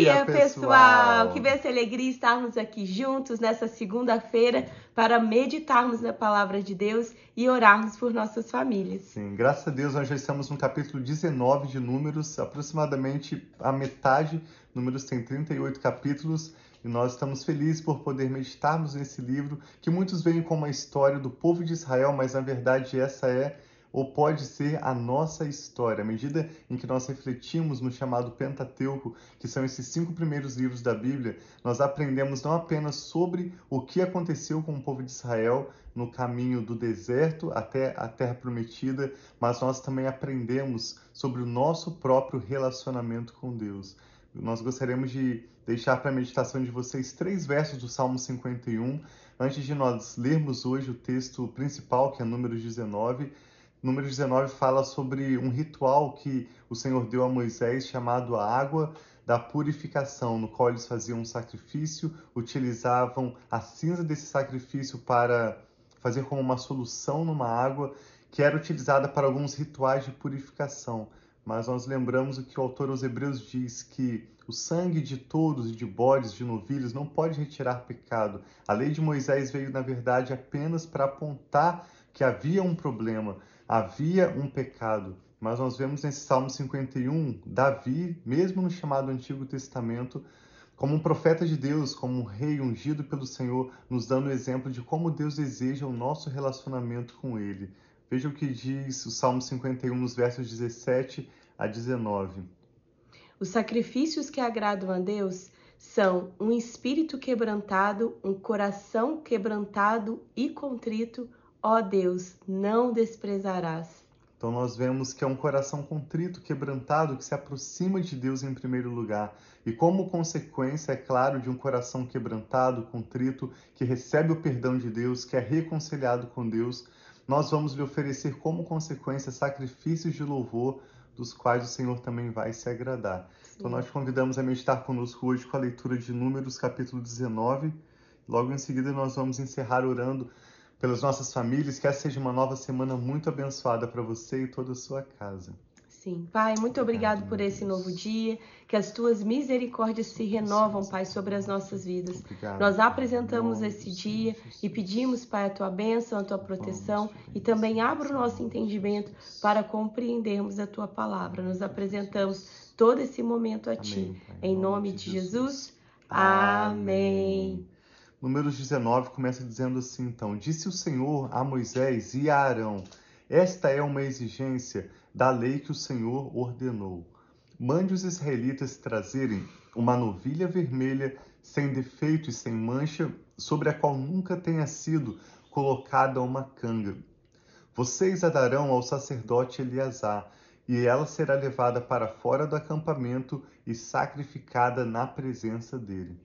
dia, pessoal! Que bênção alegria estarmos aqui juntos nessa segunda-feira para meditarmos na palavra de Deus e orarmos por nossas famílias. Sim, graças a Deus nós já estamos no capítulo 19 de Números, aproximadamente a metade. Números tem 38 capítulos e nós estamos felizes por poder meditarmos nesse livro que muitos veem como a história do povo de Israel, mas na verdade essa é ou pode ser a nossa história. À medida em que nós refletimos no chamado Pentateuco, que são esses cinco primeiros livros da Bíblia, nós aprendemos não apenas sobre o que aconteceu com o povo de Israel no caminho do deserto até a terra prometida, mas nós também aprendemos sobre o nosso próprio relacionamento com Deus. Nós gostaríamos de deixar para a meditação de vocês três versos do Salmo 51, antes de nós lermos hoje o texto principal, que é Números 19 número 19 fala sobre um ritual que o Senhor deu a Moisés chamado a água da purificação, no qual eles faziam um sacrifício, utilizavam a cinza desse sacrifício para fazer como uma solução numa água que era utilizada para alguns rituais de purificação. Mas nós lembramos o que o autor aos Hebreus diz que o sangue de touros e de bodes, de novilhos, não pode retirar pecado. A lei de Moisés veio, na verdade, apenas para apontar que havia um problema, havia um pecado. Mas nós vemos nesse Salmo 51, Davi, mesmo no chamado Antigo Testamento, como um profeta de Deus, como um rei ungido pelo Senhor, nos dando o exemplo de como Deus deseja o nosso relacionamento com Ele. Veja o que diz o Salmo 51, nos versos 17 a 19. Os sacrifícios que agradam a Deus são um espírito quebrantado, um coração quebrantado e contrito, Ó Deus, não desprezarás. Então nós vemos que é um coração contrito, quebrantado, que se aproxima de Deus em primeiro lugar. E como consequência, é claro, de um coração quebrantado, contrito, que recebe o perdão de Deus, que é reconciliado com Deus, nós vamos lhe oferecer como consequência sacrifícios de louvor, dos quais o Senhor também vai se agradar. Sim. Então nós te convidamos a meditar conosco hoje com a leitura de Números, capítulo 19. Logo em seguida nós vamos encerrar orando pelas nossas famílias, que essa seja uma nova semana muito abençoada para você e toda a sua casa. Sim, Pai, muito obrigado por esse novo dia, que as tuas misericórdias se renovam, Pai, sobre as nossas vidas. Nós apresentamos esse dia e pedimos, Pai, a tua bênção, a tua proteção e também abra o nosso entendimento para compreendermos a tua palavra. Nos apresentamos todo esse momento a ti. Em nome de Jesus. Amém. Números 19 começa dizendo assim: então, disse o Senhor a Moisés e a Arão: Esta é uma exigência da lei que o Senhor ordenou. Mande os israelitas trazerem uma novilha vermelha sem defeito e sem mancha, sobre a qual nunca tenha sido colocada uma canga. Vocês a darão ao sacerdote Eleazar, e ela será levada para fora do acampamento e sacrificada na presença dele.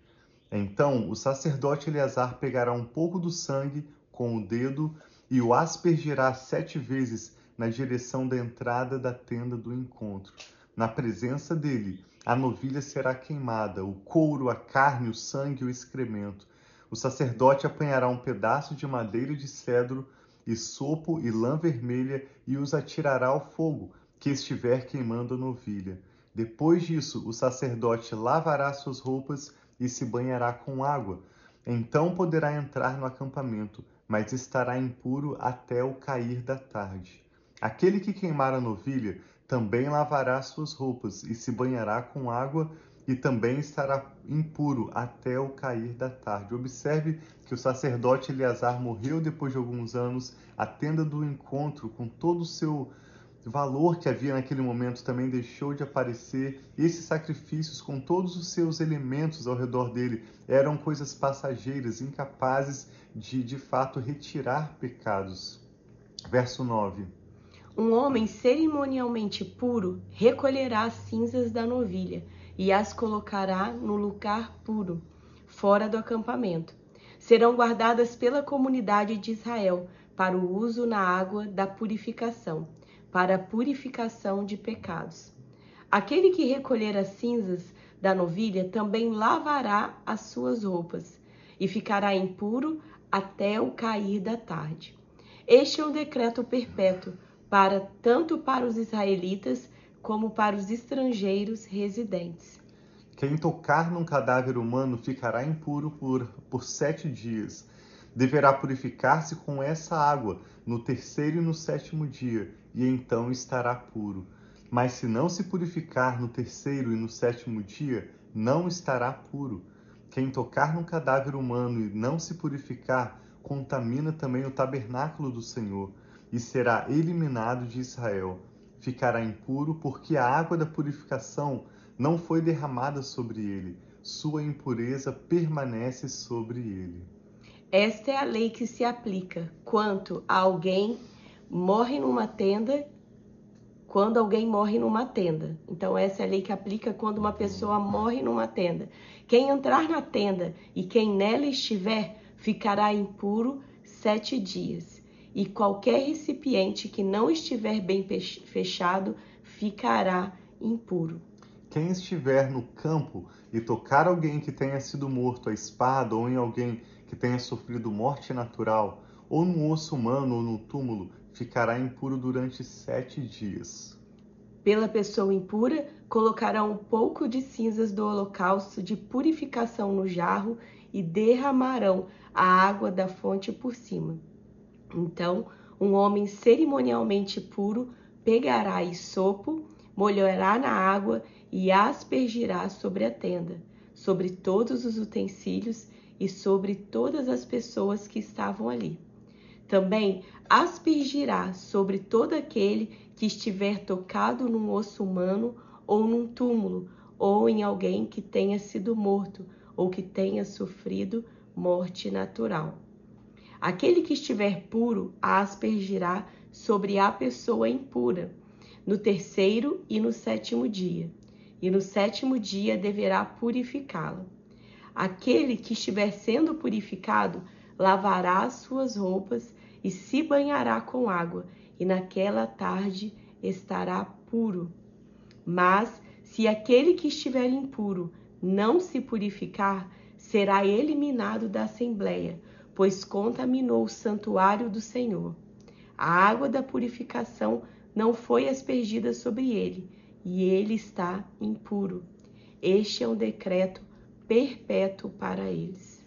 Então o sacerdote Eleazar pegará um pouco do sangue com o dedo e o aspergirá sete vezes na direção da entrada da tenda do encontro. Na presença dele, a novilha será queimada, o couro, a carne, o sangue e o excremento. O sacerdote apanhará um pedaço de madeira de cedro, e sopo e lã vermelha e os atirará ao fogo que estiver queimando a novilha. Depois disso, o sacerdote lavará suas roupas e se banhará com água. Então poderá entrar no acampamento, mas estará impuro até o cair da tarde. Aquele que queimar a novilha também lavará suas roupas e se banhará com água e também estará impuro até o cair da tarde. Observe que o sacerdote Eleazar morreu depois de alguns anos, a tenda do encontro com todo o seu valor que havia naquele momento também deixou de aparecer. Esses sacrifícios, com todos os seus elementos ao redor dele, eram coisas passageiras, incapazes de de fato retirar pecados. Verso 9. Um homem cerimonialmente puro recolherá as cinzas da novilha e as colocará no lugar puro, fora do acampamento. Serão guardadas pela comunidade de Israel para o uso na água da purificação para a purificação de pecados. Aquele que recolher as cinzas da novilha também lavará as suas roupas e ficará impuro até o cair da tarde. Este é um decreto perpétuo para tanto para os israelitas como para os estrangeiros residentes. Quem tocar num cadáver humano ficará impuro por, por sete dias. Deverá purificar-se com essa água no terceiro e no sétimo dia, e então estará puro. Mas se não se purificar no terceiro e no sétimo dia, não estará puro. Quem tocar no cadáver humano e não se purificar, contamina também o tabernáculo do Senhor, e será eliminado de Israel. Ficará impuro, porque a água da purificação não foi derramada sobre ele. Sua impureza permanece sobre ele. Esta é a lei que se aplica quanto a alguém morre numa tenda quando alguém morre numa tenda. Então, essa é a lei que aplica quando uma pessoa morre numa tenda. Quem entrar na tenda e quem nela estiver ficará impuro sete dias. E qualquer recipiente que não estiver bem fechado ficará impuro. Quem estiver no campo e tocar alguém que tenha sido morto à espada ou em alguém que tenha sofrido morte natural, ou no osso humano ou no túmulo, ficará impuro durante sete dias. Pela pessoa impura, colocará um pouco de cinzas do holocausto de purificação no jarro e derramarão a água da fonte por cima. Então, um homem cerimonialmente puro pegará sopo, molhará na água e aspergirá sobre a tenda, sobre todos os utensílios e sobre todas as pessoas que estavam ali. Também aspergirá sobre todo aquele que estiver tocado num osso humano ou num túmulo, ou em alguém que tenha sido morto ou que tenha sofrido morte natural. Aquele que estiver puro aspergirá sobre a pessoa impura, no terceiro e no sétimo dia, e no sétimo dia deverá purificá-la. Aquele que estiver sendo purificado lavará as suas roupas e se banhará com água, e naquela tarde estará puro. Mas se aquele que estiver impuro não se purificar, será eliminado da assembleia, pois contaminou o santuário do Senhor. A água da purificação não foi aspergida sobre ele, e ele está impuro. Este é um decreto perpétuo para eles.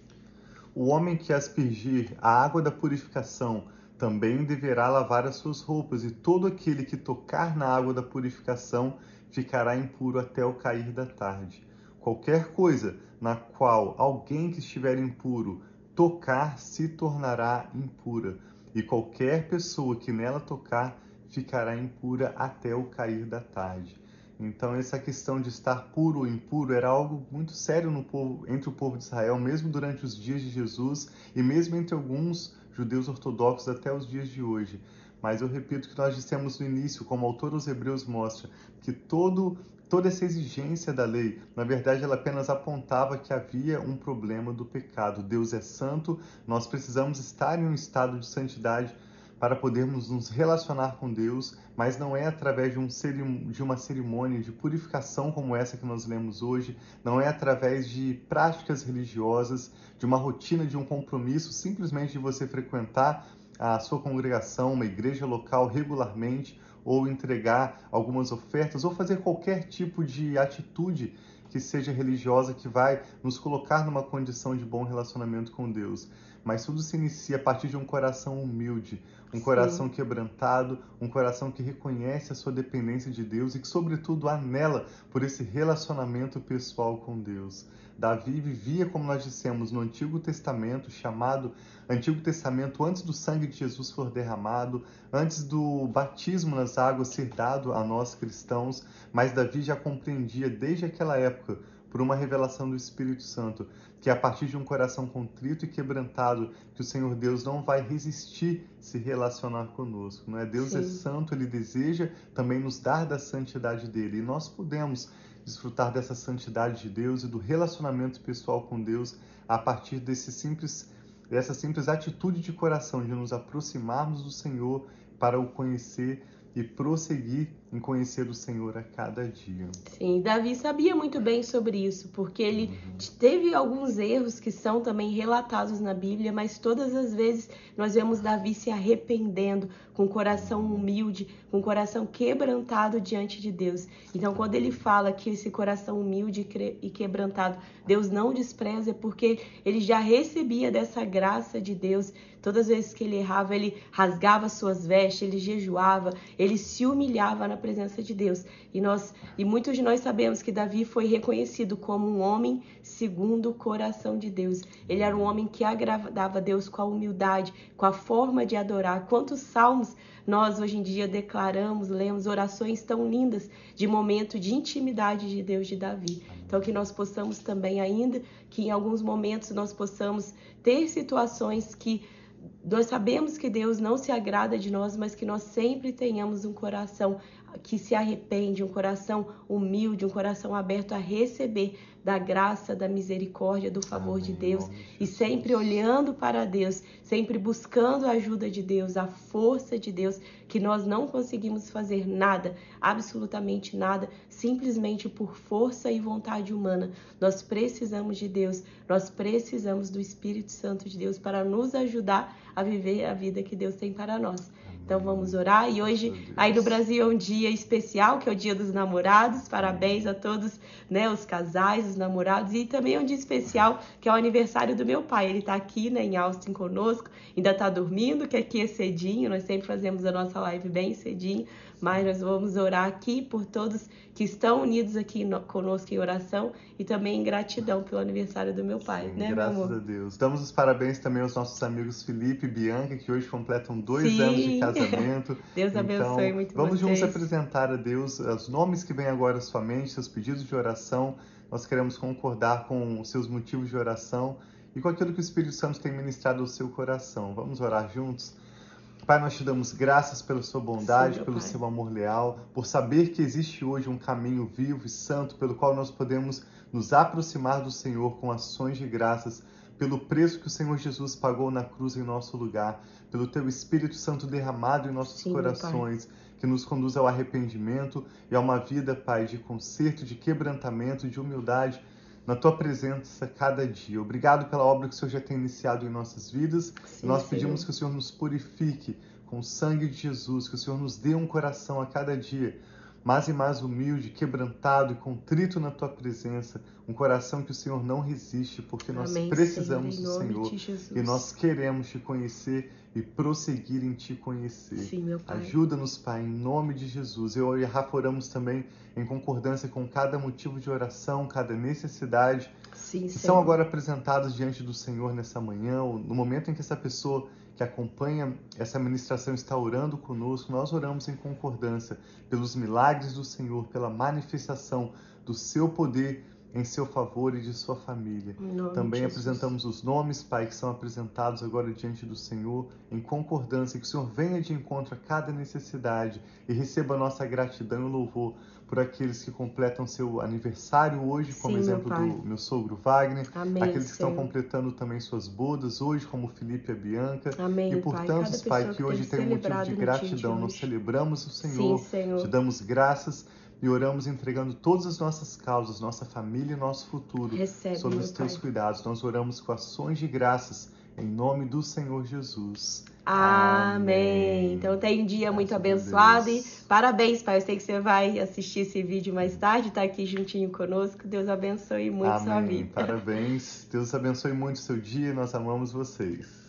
O homem que aspergir a água da purificação também deverá lavar as suas roupas, e todo aquele que tocar na água da purificação ficará impuro até o cair da tarde. Qualquer coisa na qual alguém que estiver impuro tocar se tornará impura, e qualquer pessoa que nela tocar ficará impura até o cair da tarde. Então, essa questão de estar puro ou impuro era algo muito sério no povo, entre o povo de Israel, mesmo durante os dias de Jesus e mesmo entre alguns judeus ortodoxos até os dias de hoje. Mas eu repito que nós dissemos no início, como o autor dos Hebreus mostra, que todo, toda essa exigência da lei, na verdade, ela apenas apontava que havia um problema do pecado. Deus é santo, nós precisamos estar em um estado de santidade para podermos nos relacionar com Deus, mas não é através de, um de, uma cerimônia de purificação como essa que nós lemos hoje, não é através de práticas religiosas, de uma rotina, de um compromisso, simplesmente de você frequentar a sua congregação, uma igreja local regularmente, ou entregar algumas ofertas, ou fazer qualquer tipo de atitude que seja religiosa que vai nos colocar numa condição de bom relacionamento com Deus. Mas tudo se inicia a partir de um coração humilde, um Sim. coração quebrantado, um coração que reconhece a sua dependência de Deus e que, sobretudo, anela por esse relacionamento pessoal com Deus. Davi vivia, como nós dissemos, no Antigo Testamento, chamado Antigo Testamento antes do sangue de Jesus for derramado, antes do batismo nas águas ser dado a nós cristãos, mas Davi já compreendia desde aquela época por uma revelação do Espírito Santo, que é a partir de um coração contrito e quebrantado, que o Senhor Deus não vai resistir se relacionar conosco. Não é? Deus é Sim. é santo, ele deseja também nos dar da santidade dele, e nós podemos desfrutar dessa santidade de Deus e do relacionamento pessoal com Deus a partir desse simples dessa simples atitude de coração de nos aproximarmos do Senhor para o conhecer e prosseguir em conhecer o Senhor a cada dia. Sim, Davi sabia muito bem sobre isso, porque ele uhum. teve alguns erros que são também relatados na Bíblia, mas todas as vezes nós vemos Davi se arrependendo, com o coração humilde, com o coração quebrantado diante de Deus. Então, quando ele fala que esse coração humilde e quebrantado, Deus não despreza, é porque ele já recebia dessa graça de Deus. Todas as vezes que ele errava, ele rasgava suas vestes, ele jejuava, ele se humilhava na presença de Deus. E nós e muitos de nós sabemos que Davi foi reconhecido como um homem segundo o coração de Deus. Ele era um homem que agradava a Deus com a humildade, com a forma de adorar. Quantos salmos nós hoje em dia declaramos, lemos orações tão lindas de momento de intimidade de Deus de Davi. Então que nós possamos também ainda que em alguns momentos nós possamos ter situações que nós sabemos que Deus não se agrada de nós, mas que nós sempre tenhamos um coração que se arrepende, um coração humilde, um coração aberto a receber da graça, da misericórdia, do favor Amém. de Deus e sempre olhando para Deus, sempre buscando a ajuda de Deus, a força de Deus, que nós não conseguimos fazer nada, absolutamente nada, simplesmente por força e vontade humana. Nós precisamos de Deus, nós precisamos do Espírito Santo de Deus para nos ajudar a viver a vida que Deus tem para nós. Então vamos orar. E hoje, aí no Brasil, é um dia especial, que é o Dia dos Namorados. Parabéns a todos, né, os casais, os namorados. E também é um dia especial, que é o aniversário do meu pai. Ele está aqui, né, em Austin conosco. Ainda está dormindo, que aqui é cedinho. Nós sempre fazemos a nossa live bem cedinho mas nós vamos orar aqui por todos que estão unidos aqui no, conosco em oração e também em gratidão pelo aniversário do meu pai, Sim, né, graças a Deus. Damos os parabéns também aos nossos amigos Felipe e Bianca, que hoje completam dois Sim. anos de casamento. Deus então, abençoe muito Vamos vocês. juntos apresentar a Deus os nomes que vêm agora à sua mente, seus pedidos de oração. Nós queremos concordar com os seus motivos de oração e com aquilo que o Espírito Santo tem ministrado ao seu coração. Vamos orar juntos? Pai, nós te damos graças pela sua bondade, Sim, pelo pai. seu amor leal, por saber que existe hoje um caminho vivo e santo pelo qual nós podemos nos aproximar do Senhor com ações de graças, pelo preço que o Senhor Jesus pagou na cruz em nosso lugar, pelo teu Espírito Santo derramado em nossos Sim, corações, que nos conduz ao arrependimento e a uma vida, Pai, de conserto, de quebrantamento, de humildade na tua presença cada dia. Obrigado pela obra que o Senhor já tem iniciado em nossas vidas. Sim, Nós pedimos que o Senhor nos purifique com o sangue de Jesus, que o Senhor nos dê um coração a cada dia mais e mais humilde, quebrantado e contrito na tua presença, um coração que o Senhor não resiste, porque nós Amém, precisamos Senhor, do Senhor e nós queremos te conhecer e prosseguir em te conhecer. Sim, Pai. Ajuda-nos, Pai, em nome de Jesus. Eu e a Rafa oramos também em concordância com cada motivo de oração, cada necessidade Sim, são agora apresentados diante do Senhor nessa manhã, no momento em que essa pessoa que acompanha essa ministração está orando conosco, nós oramos em concordância pelos milagres do Senhor, pela manifestação do seu poder em seu favor e de sua família. Também apresentamos os nomes, Pai, que são apresentados agora diante do Senhor, em concordância, que o Senhor venha de encontro a cada necessidade e receba a nossa gratidão e louvor por aqueles que completam seu aniversário hoje, como Sim, exemplo meu do meu sogro Wagner, Amém, aqueles que estão completando também suas bodas hoje, como Felipe e a Bianca, Amém, e por pai. tantos, Pai, que hoje tem um motivo de gratidão. Nós celebramos o Senhor, Sim, Senhor, te damos graças e oramos entregando todas as nossas causas, nossa família e nosso futuro Recebe, sob os teus pai. cuidados. Nós oramos com ações de graças em nome do Senhor Jesus. Amém. Amém. Então tem um dia Graças muito abençoado e parabéns, pai. Eu sei que você vai assistir esse vídeo mais tarde, tá aqui juntinho conosco. Deus abençoe muito Amém. sua vida. Parabéns. Deus abençoe muito o seu dia. Nós amamos vocês.